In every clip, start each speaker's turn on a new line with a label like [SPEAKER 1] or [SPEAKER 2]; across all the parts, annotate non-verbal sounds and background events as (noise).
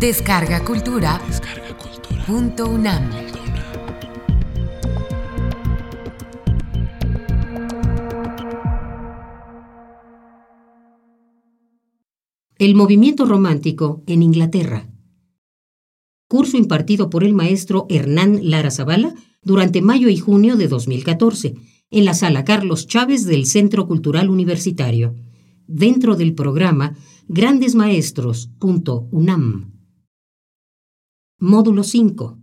[SPEAKER 1] Descarga Cultura. Punto UNAM.
[SPEAKER 2] El movimiento romántico en Inglaterra. Curso impartido por el maestro Hernán Lara Zavala durante mayo y junio de 2014 en la sala Carlos Chávez del Centro Cultural Universitario, dentro del programa Grandes Maestros.unam. Módulo 5.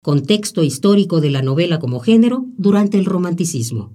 [SPEAKER 2] Contexto histórico de la novela como género durante el romanticismo.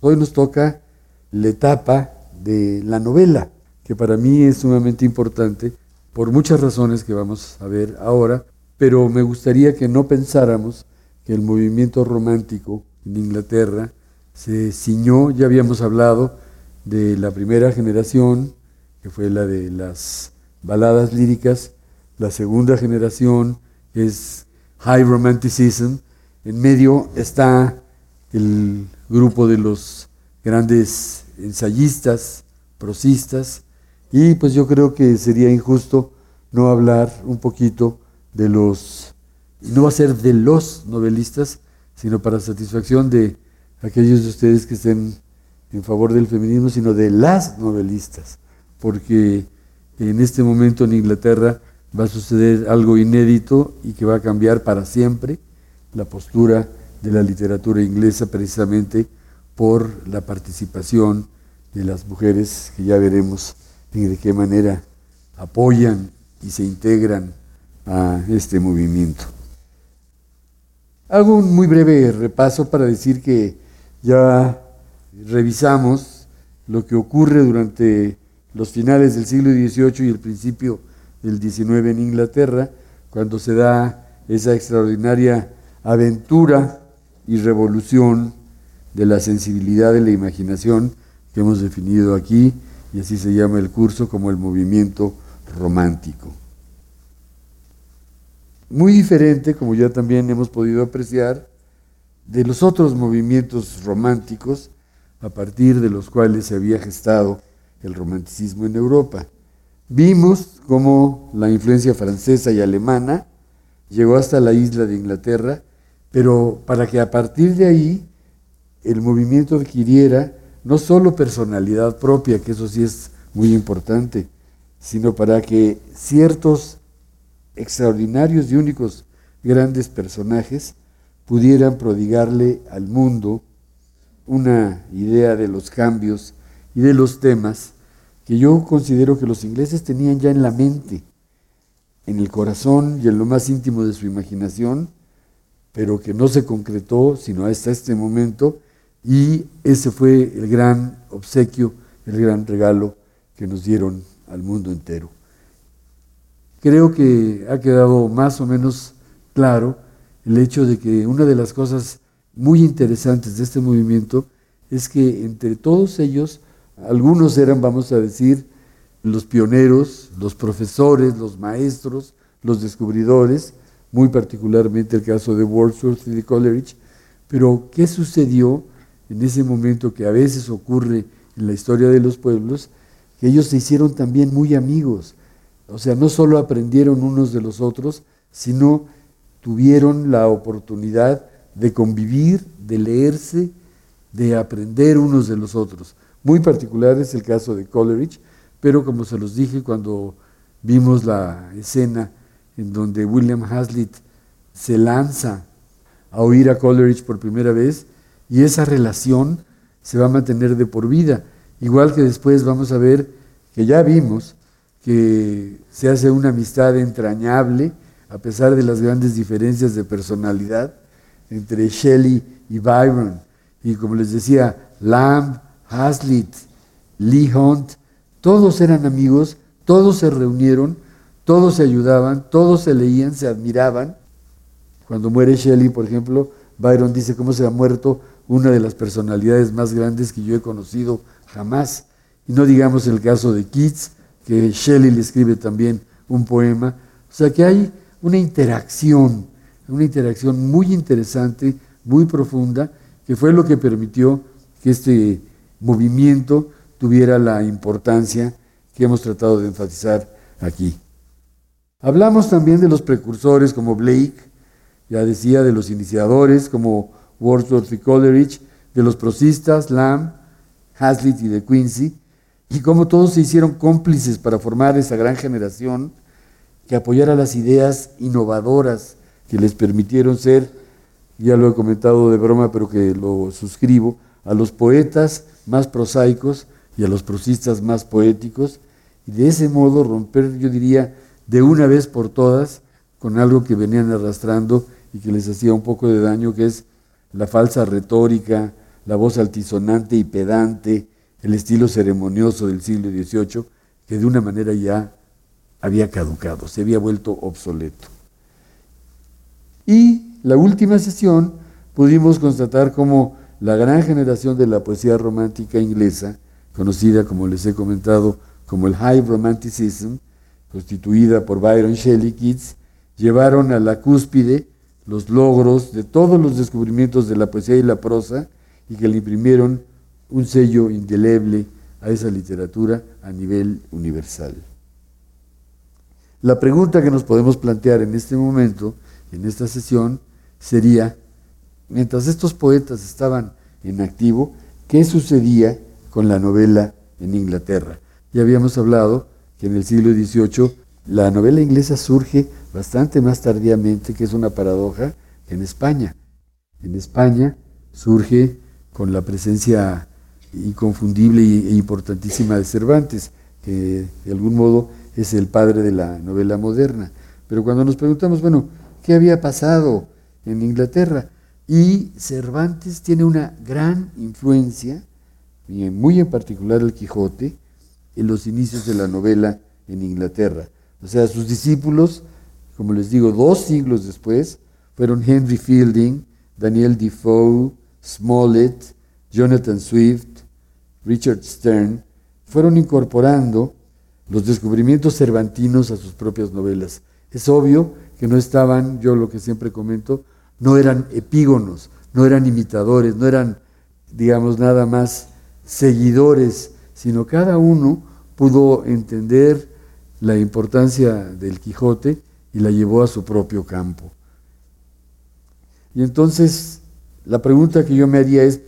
[SPEAKER 3] Hoy nos toca la etapa de la novela, que para mí es sumamente importante por muchas razones que vamos a ver ahora, pero me gustaría que no pensáramos que el movimiento romántico en Inglaterra se ciñó, ya habíamos hablado de la primera generación, que fue la de las baladas líricas, la segunda generación es High Romanticism, en medio está el grupo de los grandes ensayistas, prosistas, y pues yo creo que sería injusto no hablar un poquito de los no va a ser de los novelistas, sino para satisfacción de aquellos de ustedes que estén en favor del feminismo, sino de las novelistas, porque en este momento en Inglaterra va a suceder algo inédito y que va a cambiar para siempre la postura de la literatura inglesa precisamente por la participación de las mujeres que ya veremos de qué manera apoyan y se integran a este movimiento. Hago un muy breve repaso para decir que ya revisamos lo que ocurre durante los finales del siglo XVIII y el principio del XIX en Inglaterra, cuando se da esa extraordinaria aventura y revolución de la sensibilidad de la imaginación que hemos definido aquí, y así se llama el curso como el movimiento romántico. Muy diferente, como ya también hemos podido apreciar, de los otros movimientos románticos a partir de los cuales se había gestado el romanticismo en Europa. Vimos cómo la influencia francesa y alemana llegó hasta la isla de Inglaterra, pero para que a partir de ahí el movimiento adquiriera no solo personalidad propia, que eso sí es muy importante, sino para que ciertos extraordinarios y únicos grandes personajes pudieran prodigarle al mundo una idea de los cambios y de los temas que yo considero que los ingleses tenían ya en la mente, en el corazón y en lo más íntimo de su imaginación, pero que no se concretó sino hasta este momento, y ese fue el gran obsequio, el gran regalo que nos dieron al mundo entero. Creo que ha quedado más o menos claro el hecho de que una de las cosas muy interesantes de este movimiento es que entre todos ellos, algunos eran, vamos a decir, los pioneros, los profesores, los maestros, los descubridores, muy particularmente el caso de Wordsworth y de Coleridge, pero ¿qué sucedió en ese momento que a veces ocurre en la historia de los pueblos? Que ellos se hicieron también muy amigos, o sea, no solo aprendieron unos de los otros, sino tuvieron la oportunidad de convivir, de leerse, de aprender unos de los otros. Muy particular es el caso de Coleridge, pero como se los dije cuando vimos la escena en donde William Hazlitt se lanza a oír a Coleridge por primera vez y esa relación se va a mantener de por vida. Igual que después vamos a ver que ya vimos que se hace una amistad entrañable, a pesar de las grandes diferencias de personalidad entre Shelley y Byron. Y como les decía, Lamb, Hazlitt, Lee Hunt, todos eran amigos, todos se reunieron, todos se ayudaban, todos se leían, se admiraban. Cuando muere Shelley, por ejemplo, Byron dice cómo se ha muerto una de las personalidades más grandes que yo he conocido jamás. Y no digamos el caso de Keats, que Shelley le escribe también un poema. O sea que hay una interacción, una interacción muy interesante, muy profunda, que fue lo que permitió que este movimiento tuviera la importancia que hemos tratado de enfatizar aquí. Hablamos también de los precursores como Blake, ya decía, de los iniciadores como Wordsworth y Coleridge, de los prosistas, Lamb, Hazlitt y de Quincy, y cómo todos se hicieron cómplices para formar esa gran generación que apoyara las ideas innovadoras que les permitieron ser, ya lo he comentado de broma, pero que lo suscribo, a los poetas más prosaicos y a los prosistas más poéticos, y de ese modo romper, yo diría, de una vez por todas con algo que venían arrastrando y que les hacía un poco de daño, que es la falsa retórica, la voz altisonante y pedante, el estilo ceremonioso del siglo XVIII, que de una manera ya había caducado, se había vuelto obsoleto. Y la última sesión pudimos constatar cómo la gran generación de la poesía romántica inglesa, conocida como les he comentado como el High Romanticism, constituida por Byron Shelley Keats, llevaron a la cúspide los logros de todos los descubrimientos de la poesía y la prosa y que le imprimieron un sello indeleble a esa literatura a nivel universal. La pregunta que nos podemos plantear en este momento, en esta sesión, sería, mientras estos poetas estaban en activo, ¿qué sucedía con la novela en Inglaterra? Ya habíamos hablado que en el siglo XVIII la novela inglesa surge bastante más tardíamente, que es una paradoja, en España. En España surge con la presencia inconfundible e importantísima de Cervantes, que de algún modo es el padre de la novela moderna. Pero cuando nos preguntamos, bueno, ¿qué había pasado en Inglaterra? Y Cervantes tiene una gran influencia, y muy en particular el Quijote, en los inicios de la novela en Inglaterra. O sea, sus discípulos, como les digo, dos siglos después, fueron Henry Fielding, Daniel Defoe, Smollett, Jonathan Swift, Richard Stern, fueron incorporando los descubrimientos cervantinos a sus propias novelas. Es obvio que no estaban, yo lo que siempre comento, no eran epígonos, no eran imitadores, no eran, digamos, nada más seguidores, sino cada uno pudo entender la importancia del Quijote y la llevó a su propio campo. Y entonces la pregunta que yo me haría es,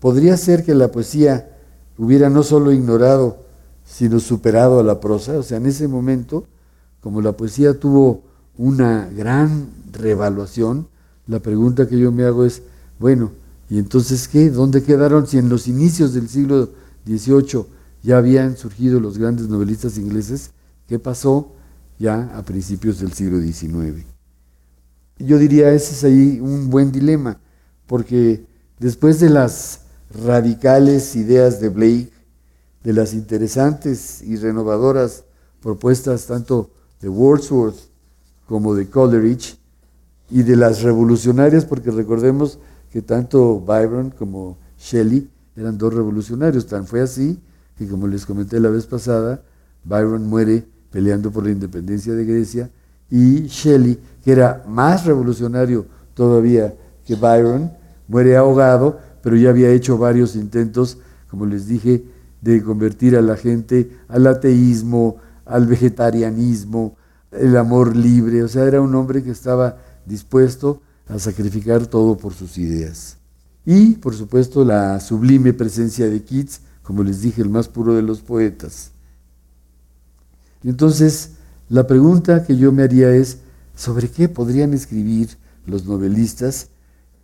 [SPEAKER 3] ¿podría ser que la poesía hubiera no solo ignorado, sino superado a la prosa? O sea, en ese momento, como la poesía tuvo una gran revaluación, la pregunta que yo me hago es, bueno, ¿y entonces qué? ¿Dónde quedaron si en los inicios del siglo XVIII ya habían surgido los grandes novelistas ingleses? ¿Qué pasó ya a principios del siglo XIX? Yo diría, ese es ahí un buen dilema, porque después de las radicales ideas de Blake, de las interesantes y renovadoras propuestas tanto de Wordsworth como de Coleridge, y de las revolucionarias, porque recordemos que tanto Byron como Shelley eran dos revolucionarios, tan fue así que como les comenté la vez pasada, Byron muere peleando por la independencia de Grecia, y Shelley, que era más revolucionario todavía que Byron, muere ahogado, pero ya había hecho varios intentos, como les dije, de convertir a la gente al ateísmo, al vegetarianismo, el amor libre, o sea, era un hombre que estaba dispuesto a sacrificar todo por sus ideas. Y, por supuesto, la sublime presencia de Keats, como les dije, el más puro de los poetas. Entonces, la pregunta que yo me haría es, ¿sobre qué podrían escribir los novelistas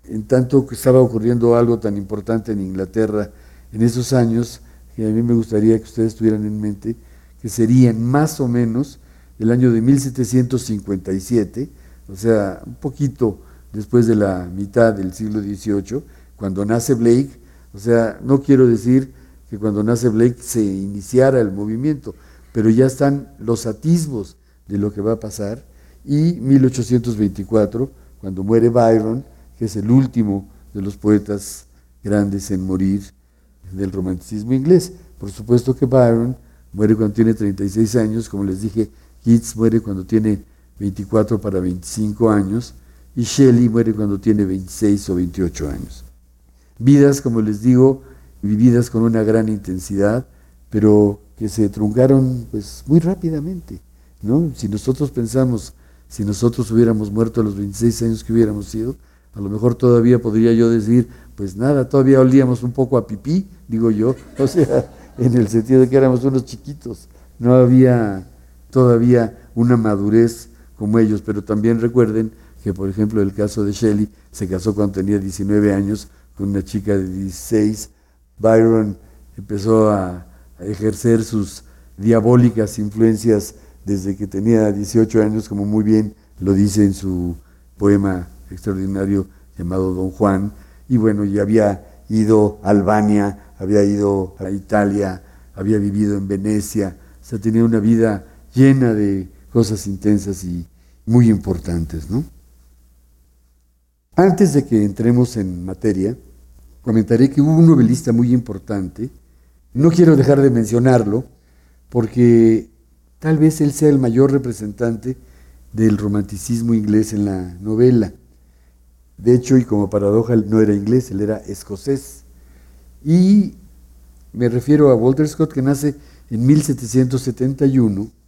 [SPEAKER 3] en tanto que estaba ocurriendo algo tan importante en Inglaterra en esos años, que a mí me gustaría que ustedes tuvieran en mente, que serían más o menos el año de 1757, o sea, un poquito después de la mitad del siglo XVIII, cuando nace Blake, o sea, no quiero decir que cuando nace Blake se iniciara el movimiento, pero ya están los atisbos de lo que va a pasar. Y 1824, cuando muere Byron, que es el último de los poetas grandes en morir del romanticismo inglés. Por supuesto que Byron muere cuando tiene 36 años, como les dije, Keats muere cuando tiene 24 para 25 años, y Shelley muere cuando tiene 26 o 28 años. Vidas, como les digo, vividas con una gran intensidad, pero que se truncaron pues muy rápidamente, ¿no? Si nosotros pensamos, si nosotros hubiéramos muerto a los 26 años que hubiéramos sido, a lo mejor todavía podría yo decir, pues nada, todavía olíamos un poco a pipí, digo yo, (laughs) o sea, en el sentido de que éramos unos chiquitos, no había todavía una madurez como ellos, pero también recuerden que, por ejemplo, el caso de Shelley se casó cuando tenía 19 años con una chica de 16, Byron empezó a, ejercer sus diabólicas influencias desde que tenía 18 años, como muy bien lo dice en su poema extraordinario llamado Don Juan, y bueno, ya había ido a Albania, había ido a Italia, había vivido en Venecia, o sea, tenía una vida llena de cosas intensas y muy importantes, ¿no? Antes de que entremos en materia, comentaré que hubo un novelista muy importante, no quiero dejar de mencionarlo, porque tal vez él sea el mayor representante del romanticismo inglés en la novela. De hecho, y como paradoja, no era inglés, él era escocés. Y me refiero a Walter Scott, que nace en 1771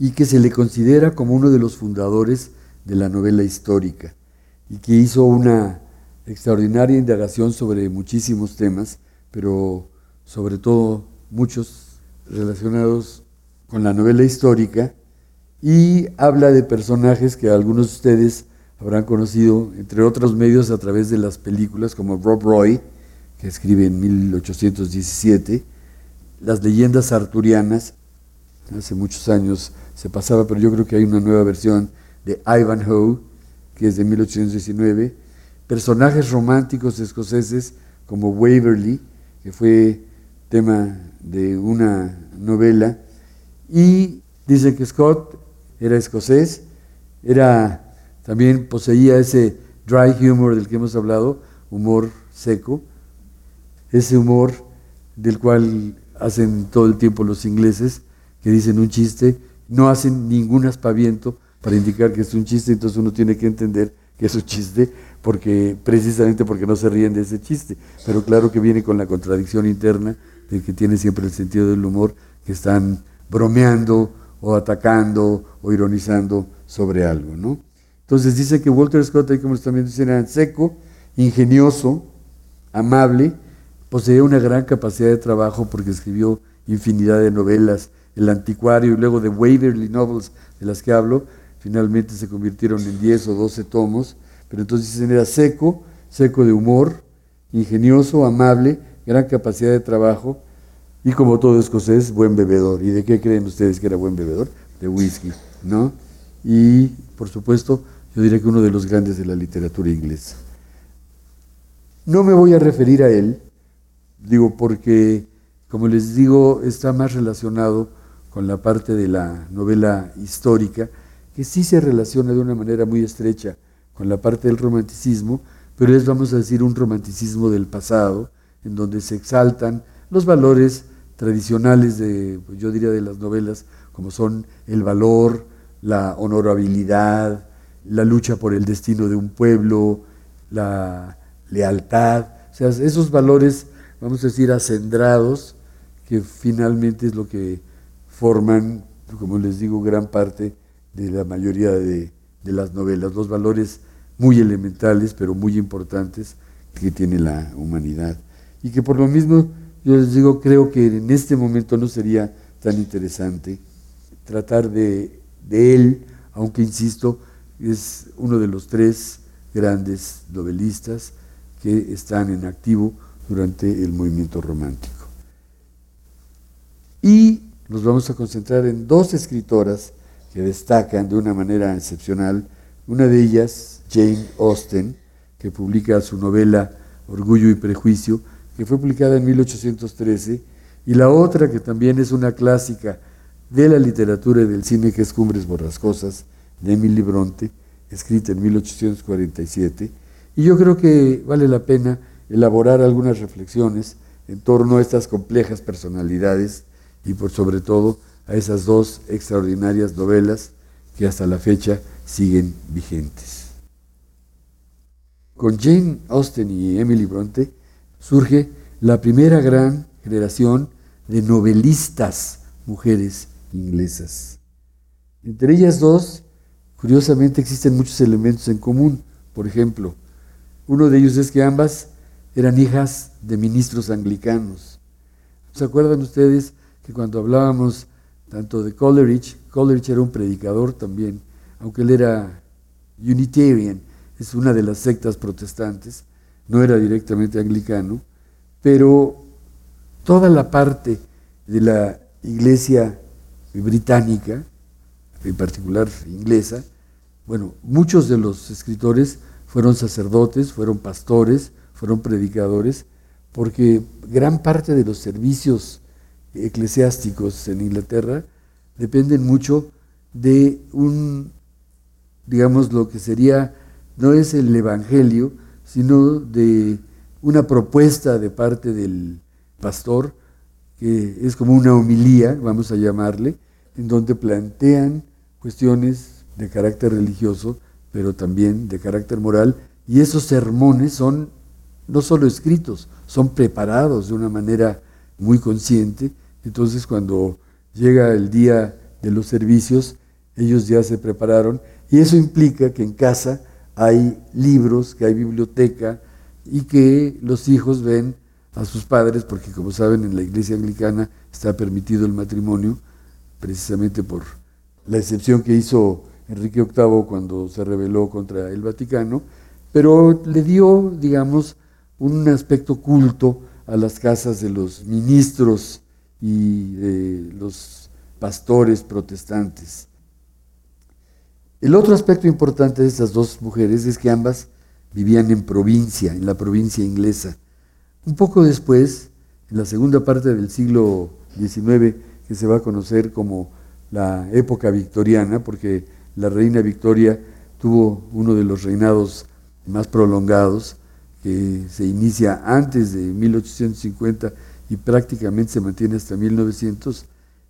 [SPEAKER 3] y que se le considera como uno de los fundadores de la novela histórica y que hizo una extraordinaria indagación sobre muchísimos temas, pero sobre todo muchos relacionados con la novela histórica, y habla de personajes que algunos de ustedes habrán conocido, entre otros medios, a través de las películas, como Rob Roy, que escribe en 1817, las leyendas arturianas, hace muchos años se pasaba, pero yo creo que hay una nueva versión de Ivanhoe, que es de 1819, personajes románticos escoceses como Waverley, que fue tema de una novela, y dicen que Scott era escocés, era también poseía ese dry humor del que hemos hablado, humor seco, ese humor del cual hacen todo el tiempo los ingleses, que dicen un chiste, no hacen ningún aspaviento para indicar que es un chiste, entonces uno tiene que entender que es un chiste, porque precisamente porque no se ríen de ese chiste. Pero claro que viene con la contradicción interna de que tiene siempre el sentido del humor, que están bromeando o atacando o ironizando sobre algo, ¿no? Entonces dice que Walter Scott, ahí como también dicen, era seco, ingenioso, amable, poseía una gran capacidad de trabajo porque escribió infinidad de novelas, El Anticuario y luego de Waverly Novels, de las que hablo, finalmente se convirtieron en 10 o 12 tomos, pero entonces era seco, seco de humor, ingenioso, amable, gran capacidad de trabajo y como todo escocés, buen bebedor. ¿Y de qué creen ustedes que era buen bebedor? De whisky, ¿no? Y por supuesto, yo diría que uno de los grandes de la literatura inglesa. No me voy a referir a él, digo porque, como les digo, está más relacionado con la parte de la novela histórica, que sí se relaciona de una manera muy estrecha con la parte del romanticismo, pero es, vamos a decir, un romanticismo del pasado, en donde se exaltan los valores tradicionales de, pues, yo diría, de las novelas, como son el valor, la honorabilidad, la lucha por el destino de un pueblo, la lealtad, o sea, esos valores, vamos a decir, acendrados, que finalmente es lo que forman, como les digo, gran parte de la mayoría de, las novelas, los valores muy elementales, pero muy importantes que tiene la humanidad. Y que por lo mismo, yo les digo, creo que en este momento no sería tan interesante tratar de, de él, aunque insisto, es uno de los tres grandes novelistas que están en activo durante el movimiento romántico. Y nos vamos a concentrar en dos escritoras que destacan de una manera excepcional. Una de ellas, Jane Austen, que publica su novela Orgullo y Prejuicio, que fue publicada en 1813, y la otra, que también es una clásica de la literatura y del cine, que es Cumbres Borrascosas, de Emily Bronte, escrita en 1847. Y yo creo que vale la pena elaborar algunas reflexiones en torno a estas complejas personalidades y por sobre todo a esas dos extraordinarias novelas que hasta la fecha siguen vigentes. Con Jane Austen y Emily Bronte surge la primera gran generación de novelistas mujeres inglesas. Entre ellas dos, curiosamente existen muchos elementos en común. Por ejemplo, uno de ellos es que ambas eran hijas de ministros anglicanos. ¿Se acuerdan ustedes que cuando hablábamos tanto de Coleridge, Coleridge era un predicador también, aunque él era Unitarian, es una de las sectas protestantes, no era directamente anglicano, pero toda la parte de la iglesia británica, en particular inglesa, bueno, muchos de los escritores fueron sacerdotes, fueron pastores, fueron predicadores, porque gran parte de los servicios eclesiásticos en Inglaterra dependen mucho de un, digamos, lo que sería, no es el Evangelio, sino de una propuesta de parte del pastor, que es como una homilía, vamos a llamarle, en donde plantean cuestiones de carácter religioso, pero también de carácter moral, y esos sermones son no solo escritos, son preparados de una manera muy consciente. Entonces cuando llega el día de los servicios, ellos ya se prepararon y eso implica que en casa hay libros, que hay biblioteca y que los hijos ven a sus padres, porque como saben en la iglesia anglicana está permitido el matrimonio, precisamente por la excepción que hizo Enrique VIII cuando se rebeló contra el Vaticano, pero le dio, digamos, un aspecto culto a las casas de los ministros y de los pastores protestantes. El otro aspecto importante de estas dos mujeres es que ambas vivían en provincia, en la provincia inglesa. Un poco después, en la segunda parte del siglo XIX, que se va a conocer como la época victoriana, porque la reina Victoria tuvo uno de los reinados más prolongados, que se inicia antes de 1850 y prácticamente se mantiene hasta 1900,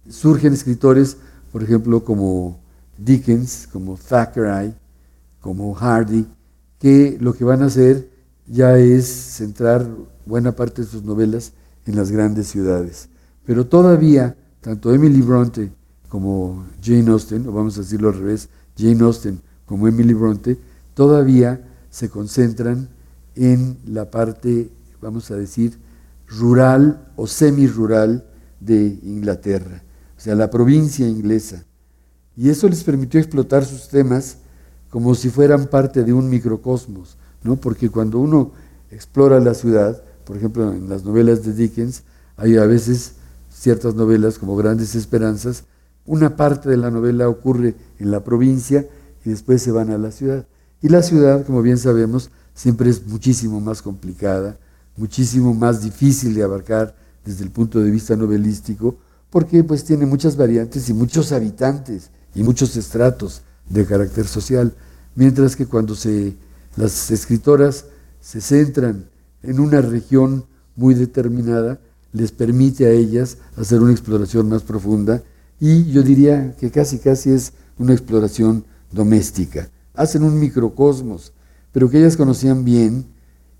[SPEAKER 3] surgen escritores, por ejemplo, como Dickens, como Thackeray, como Hardy, que lo que van a hacer ya es centrar buena parte de sus novelas en las grandes ciudades. Pero todavía, tanto Emily Bronte como Jane Austen, o vamos a decirlo al revés, Jane Austen como Emily Bronte, todavía se concentran en la parte, vamos a decir, rural o semi-rural de Inglaterra, o sea, la provincia inglesa. Y eso les permitió explotar sus temas como si fueran parte de un microcosmos, ¿no? Porque cuando uno explora la ciudad, por ejemplo, en las novelas de Dickens, hay a veces ciertas novelas como Grandes Esperanzas, una parte de la novela ocurre en la provincia y después se van a la ciudad. Y la ciudad, como bien sabemos, siempre es muchísimo más complicada, muchísimo más difícil de abarcar desde el punto de vista novelístico, porque pues tiene muchas variantes y muchos habitantes y muchos estratos de carácter social, mientras que cuando se, las escritoras se centran en una región muy determinada, les permite a ellas hacer una exploración más profunda y yo diría que casi casi es una exploración doméstica. Hacen un microcosmos, pero que ellas conocían bien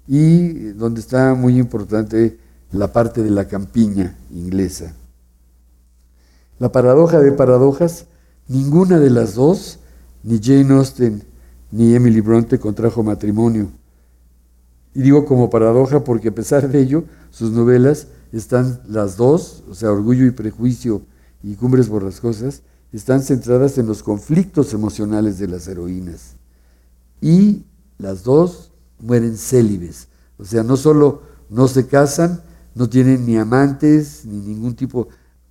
[SPEAKER 3] y donde está muy importante la parte de la campiña inglesa. La paradoja de paradojas, ninguna de las dos, ni Jane Austen ni Emily Bronte contrajo matrimonio. Y digo como paradoja porque a pesar de ello, sus novelas están las dos, o sea, Orgullo y Prejuicio y Cumbres Borrascosas, están centradas en los conflictos emocionales de las heroínas. Y las dos mueren célibes. O sea, no solo no se casan, no tienen ni amantes, ni ningún tipo,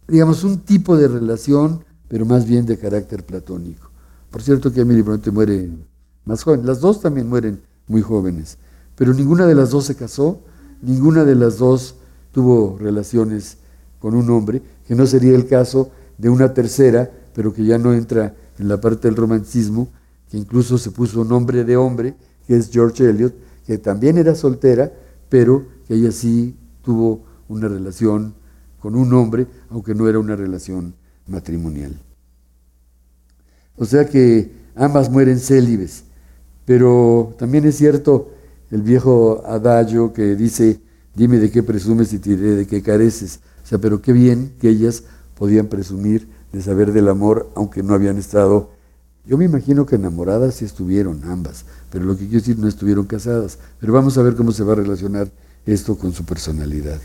[SPEAKER 3] digamos, un tipo de relación, pero más bien de carácter platónico. Por cierto que Emily Bronte muere más joven, las dos también mueren muy jóvenes, pero ninguna de las dos se casó, ninguna de las dos tuvo relaciones con un hombre, que no sería el caso de una tercera, pero que ya no entra en la parte del romanticismo, que incluso se puso nombre de hombre, que es George Eliot, que también era soltera, pero que ella sí tuvo una relación con un hombre, aunque no era una relación matrimonial. O sea que ambas mueren célibes, pero también es cierto el viejo adagio que dice, dime de qué presumes y te diré de qué careces. O sea, pero qué bien que ellas podían presumir de saber del amor, aunque no habían estado, yo me imagino que enamoradas sí estuvieron ambas, pero lo que quiero decir no estuvieron casadas. Pero vamos a ver cómo se va a relacionar esto con su personalidad.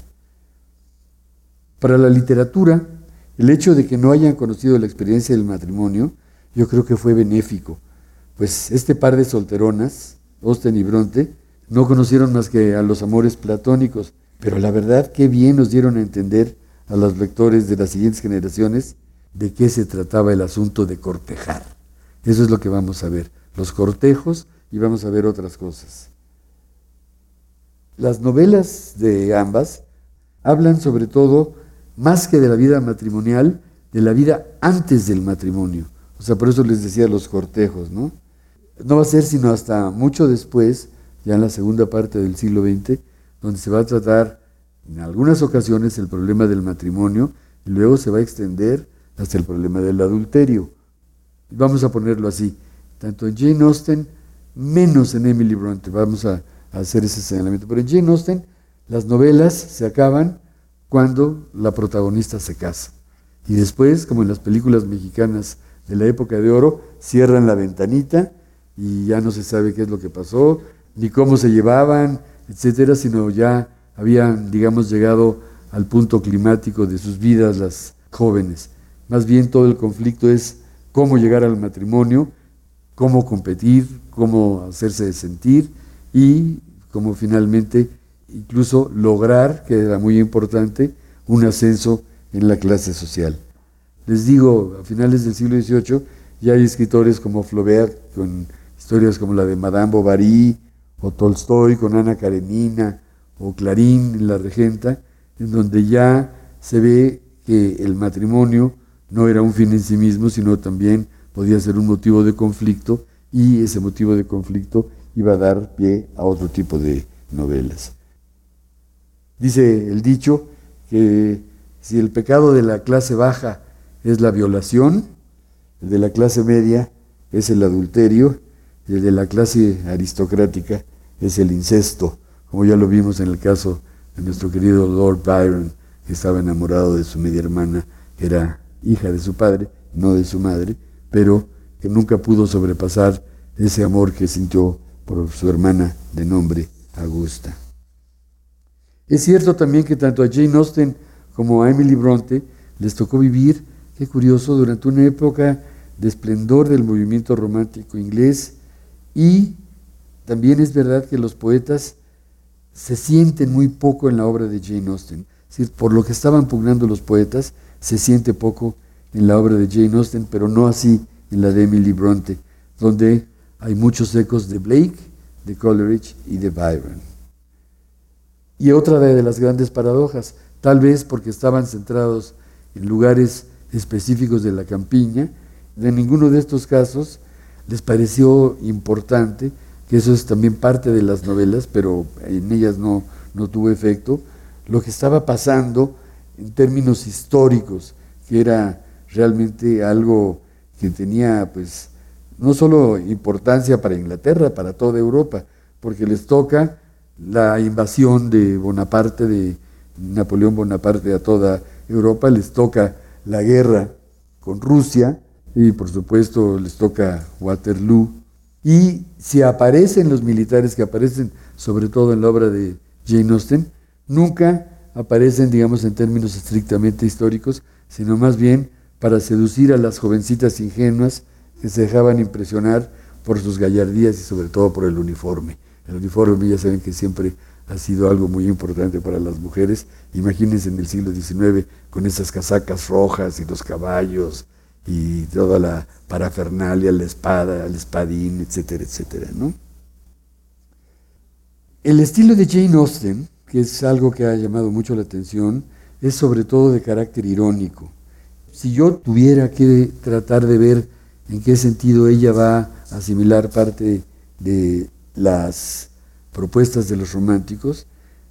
[SPEAKER 3] Para la literatura, el hecho de que no hayan conocido la experiencia del matrimonio, yo creo que fue benéfico, pues este par de solteronas, Austen y Bronte, no conocieron más que a los amores platónicos, pero la verdad que bien nos dieron a entender a los lectores de las siguientes generaciones de qué se trataba el asunto de cortejar. Eso es lo que vamos a ver, los cortejos y vamos a ver otras cosas. Las novelas de ambas hablan sobre todo, más que de la vida matrimonial, de la vida antes del matrimonio. O sea, por eso les decía los cortejos, ¿no? No va a ser sino hasta mucho después, ya en la segunda parte del siglo XX, donde se va a tratar en algunas ocasiones el problema del matrimonio y luego se va a extender hasta el problema del adulterio. Vamos a ponerlo así, tanto en Jane Austen, menos en Emily Bronte, vamos a, hacer ese señalamiento. Pero en Jane Austen las novelas se acaban cuando la protagonista se casa. Y después, como en las películas mexicanas de la época de oro, cierran la ventanita y ya no se sabe qué es lo que pasó, ni cómo se llevaban, etcétera, sino ya habían, digamos, llegado al punto climático de sus vidas las jóvenes. Más bien todo el conflicto es cómo llegar al matrimonio, cómo competir, cómo hacerse sentir y cómo finalmente incluso lograr, que era muy importante, un ascenso en la clase social. Les digo, a finales del siglo XVIII ya hay escritores como Flaubert, con historias como la de Madame Bovary, o Tolstoy con Ana Karenina, o Clarín La Regenta, en donde ya se ve que el matrimonio no era un fin en sí mismo, sino también podía ser un motivo de conflicto y ese motivo de conflicto iba a dar pie a otro tipo de novelas. Dice el dicho que si el pecado de la clase baja es la violación, el de la clase media es el adulterio y el de la clase aristocrática es el incesto, como ya lo vimos en el caso de nuestro querido Lord Byron, que estaba enamorado de su media hermana, que era hija de su padre, no de su madre, pero que nunca pudo sobrepasar ese amor que sintió por su hermana de nombre Augusta. Es cierto también que tanto a Jane Austen como a Emily Bronte les tocó vivir, qué curioso, durante una época de esplendor del movimiento romántico inglés y también es verdad que los poetas se sienten muy poco en la obra de Jane Austen. por lo que estaban pugnando los poetas, se siente poco en la obra de Jane Austen, pero no así en la de Emily Bronte, donde hay muchos ecos de Blake, de Coleridge y de Byron. Y otra de las grandes paradojas, tal vez porque estaban centrados en lugares específicos de la campiña, de ninguno de estos casos les pareció importante, que eso es también parte de las novelas, pero en ellas no, no tuvo efecto, lo que estaba pasando en términos históricos, que era realmente algo que tenía pues no solo importancia para Inglaterra, para toda Europa, porque les toca la invasión de Bonaparte, de Napoleón Bonaparte a toda Europa, les toca la guerra con Rusia y por supuesto les toca Waterloo. Y si aparecen los militares que aparecen sobre todo en la obra de Jane Austen, nunca aparecen, digamos, en términos estrictamente históricos, sino más bien para seducir a las jovencitas ingenuas que se dejaban impresionar por sus gallardías y sobre todo por el uniforme. El uniforme ya saben que siempre ha sido algo muy importante para las mujeres. Imagínense en el siglo XIX con esas casacas rojas y los caballos y toda la parafernalia, la espada, el espadín, etcétera, etcétera. ¿no? El estilo de Jane Austen que es algo que ha llamado mucho la atención, es sobre todo de carácter irónico. Si yo tuviera que tratar de ver en qué sentido ella va a asimilar parte de las propuestas de los románticos,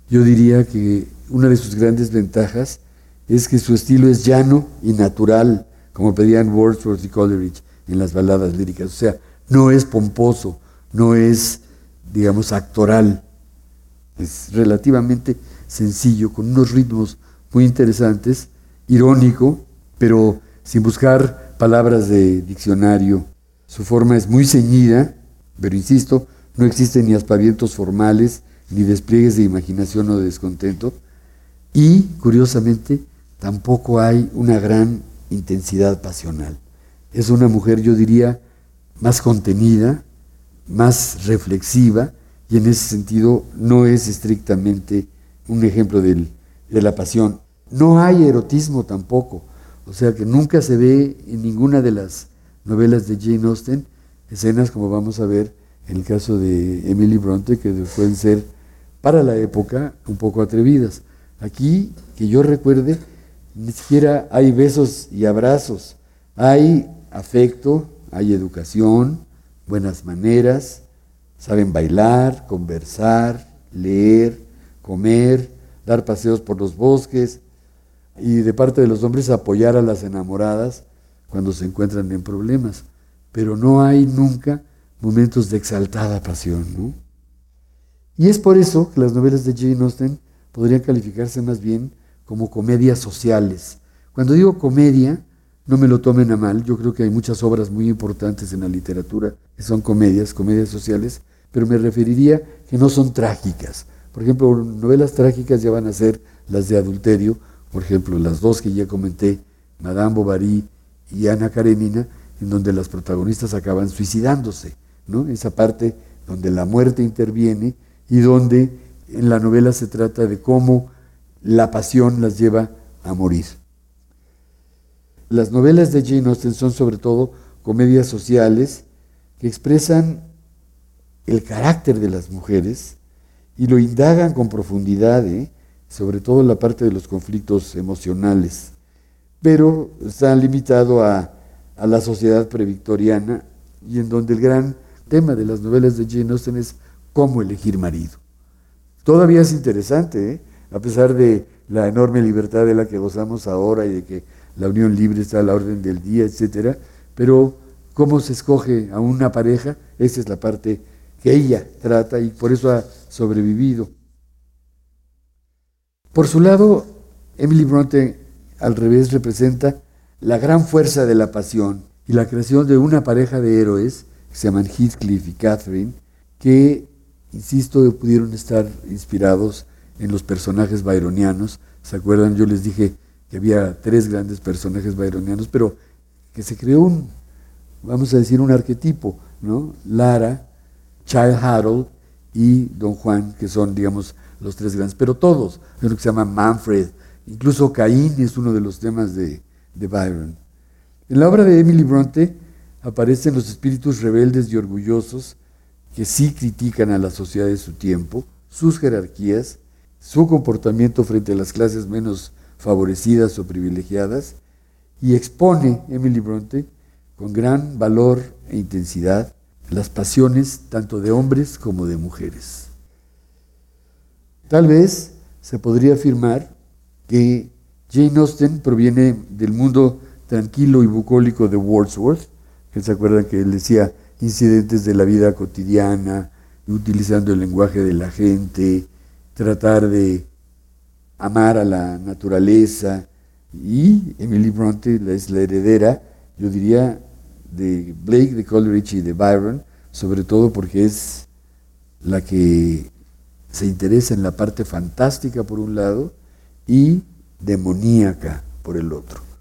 [SPEAKER 3] yo diría que una de sus grandes ventajas es que su estilo es llano y natural, como pedían Wordsworth y Coleridge en las baladas líricas. O sea, no es pomposo, no es, digamos, actoral, es relativamente sencillo, con unos ritmos muy interesantes, irónico, pero sin buscar palabras de diccionario. Su forma es muy ceñida, pero insisto, no existen ni aspavientos formales, ni despliegues de imaginación o de descontento. Y, curiosamente, tampoco hay una gran intensidad pasional. Es una mujer, yo diría, más contenida, más reflexiva, y en ese sentido no es estrictamente un ejemplo de la pasión. No hay erotismo tampoco, o sea que nunca se ve en ninguna de las novelas de Jane Austen escenas como vamos a ver en el caso de Emily Bronte, que pueden ser para la época un poco atrevidas. Aquí, que yo recuerde, ni siquiera hay besos y abrazos, hay afecto, hay educación, buenas maneras, saben bailar, conversar, leer, comer, dar paseos por los bosques y de parte de los hombres apoyar a las enamoradas cuando se encuentran en problemas. Pero no hay nunca momentos de exaltada pasión. ¿no? Y es por eso que las novelas de Jane Austen podrían calificarse más bien como comedias sociales. Cuando digo comedia, no me lo tomen a mal, yo creo que hay muchas obras muy importantes en la literatura que son comedias, comedias sociales, pero me referiría que no son trágicas. Por ejemplo, novelas trágicas ya van a ser las de adulterio, por ejemplo, las dos que ya comenté, Madame Bovary y Ana Karenina, en donde las protagonistas acaban suicidándose, ¿no? Esa parte donde la muerte interviene y donde en la novela se trata de cómo la pasión las lleva a morir. Las novelas de Jane Austen son sobre todo comedias sociales que expresan el carácter de las mujeres y lo indagan con profundidad, ¿eh? sobre todo en la parte de los conflictos emocionales, pero está limitado a, a la sociedad previctoriana y en donde el gran tema de las novelas de Jane Austen es cómo elegir marido. Todavía es interesante, ¿eh? a pesar de la enorme libertad de la que gozamos ahora y de que la unión libre está a la orden del día, etcétera, pero cómo se escoge a una pareja, esa es la parte que ella trata y por eso ha sobrevivido. Por su lado, Emily Bronte al revés representa la gran fuerza de la pasión y la creación de una pareja de héroes que se llaman Heathcliff y Catherine, que insisto, pudieron estar inspirados en los personajes byronianos. ¿Se acuerdan? Yo les dije que había tres grandes personajes byronianos, pero que se creó un, vamos a decir, un arquetipo, ¿no? Lara, Child Harold y Don Juan, que son, digamos, los tres grandes, pero todos, hay uno que se llama Manfred, incluso Caín es uno de los temas de, de Byron. En la obra de Emily Bronte aparecen los espíritus rebeldes y orgullosos que sí critican a la sociedad de su tiempo, sus jerarquías, su comportamiento frente a las clases menos favorecidas o privilegiadas, y expone Emily Bronte con gran valor e intensidad las pasiones tanto de hombres como de mujeres. Tal vez se podría afirmar que Jane Austen proviene del mundo tranquilo y bucólico de Wordsworth, que se acuerdan que él decía, incidentes de la vida cotidiana, utilizando el lenguaje de la gente, tratar de amar a la naturaleza. Y Emily Bronte es la heredera, yo diría, de Blake, de Coleridge y de Byron, sobre todo porque es la que se interesa en la parte fantástica por un lado y demoníaca por el otro.